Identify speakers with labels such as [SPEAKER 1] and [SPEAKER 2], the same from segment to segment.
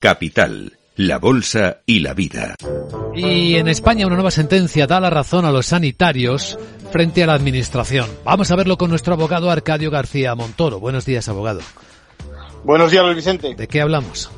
[SPEAKER 1] Capital, la Bolsa y la Vida.
[SPEAKER 2] Y en España una nueva sentencia da la razón a los sanitarios frente a la Administración. Vamos a verlo con nuestro abogado Arcadio García Montoro. Buenos días, abogado.
[SPEAKER 3] Buenos días, Luis Vicente.
[SPEAKER 2] ¿De qué hablamos?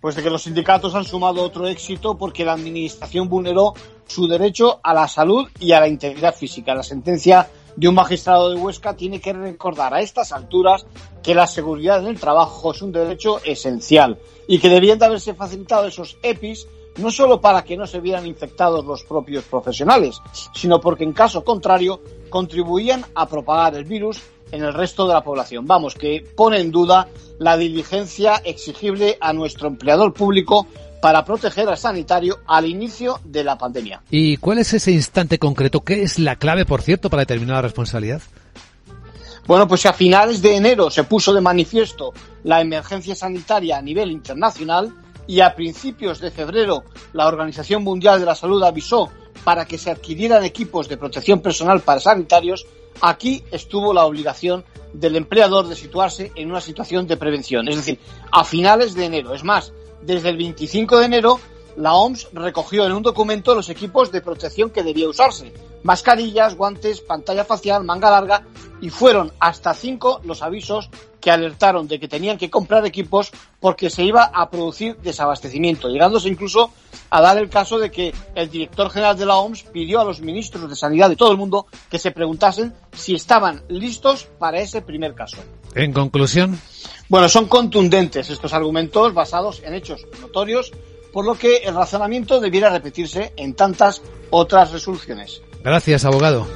[SPEAKER 3] Pues de que los sindicatos han sumado otro éxito porque la Administración vulneró su derecho a la salud y a la integridad física. La sentencia de un magistrado de Huesca tiene que recordar a estas alturas que la seguridad en el trabajo es un derecho esencial y que debían de haberse facilitado esos EPIs no solo para que no se vieran infectados los propios profesionales, sino porque en caso contrario contribuían a propagar el virus en el resto de la población. Vamos, que pone en duda la diligencia exigible a nuestro empleador público para proteger al sanitario al inicio de la pandemia.
[SPEAKER 2] ¿Y cuál es ese instante concreto? ¿Qué es la clave, por cierto, para determinar la responsabilidad?
[SPEAKER 3] Bueno, pues a finales de enero se puso de manifiesto la emergencia sanitaria a nivel internacional y a principios de febrero la Organización Mundial de la Salud avisó para que se adquirieran equipos de protección personal para sanitarios, aquí estuvo la obligación del empleador de situarse en una situación de prevención, es decir, a finales de enero. Es más, desde el 25 de enero la OMS recogió en un documento los equipos de protección que debía usarse. Mascarillas, guantes, pantalla facial, manga larga y fueron hasta cinco los avisos que alertaron de que tenían que comprar equipos porque se iba a producir desabastecimiento, llegándose incluso a dar el caso de que el director general de la OMS pidió a los ministros de Sanidad de todo el mundo que se preguntasen si estaban listos para ese primer caso.
[SPEAKER 2] En conclusión.
[SPEAKER 3] Bueno, son contundentes estos argumentos basados en hechos notorios por lo que el razonamiento debiera repetirse en tantas otras resoluciones.
[SPEAKER 2] Gracias, abogado.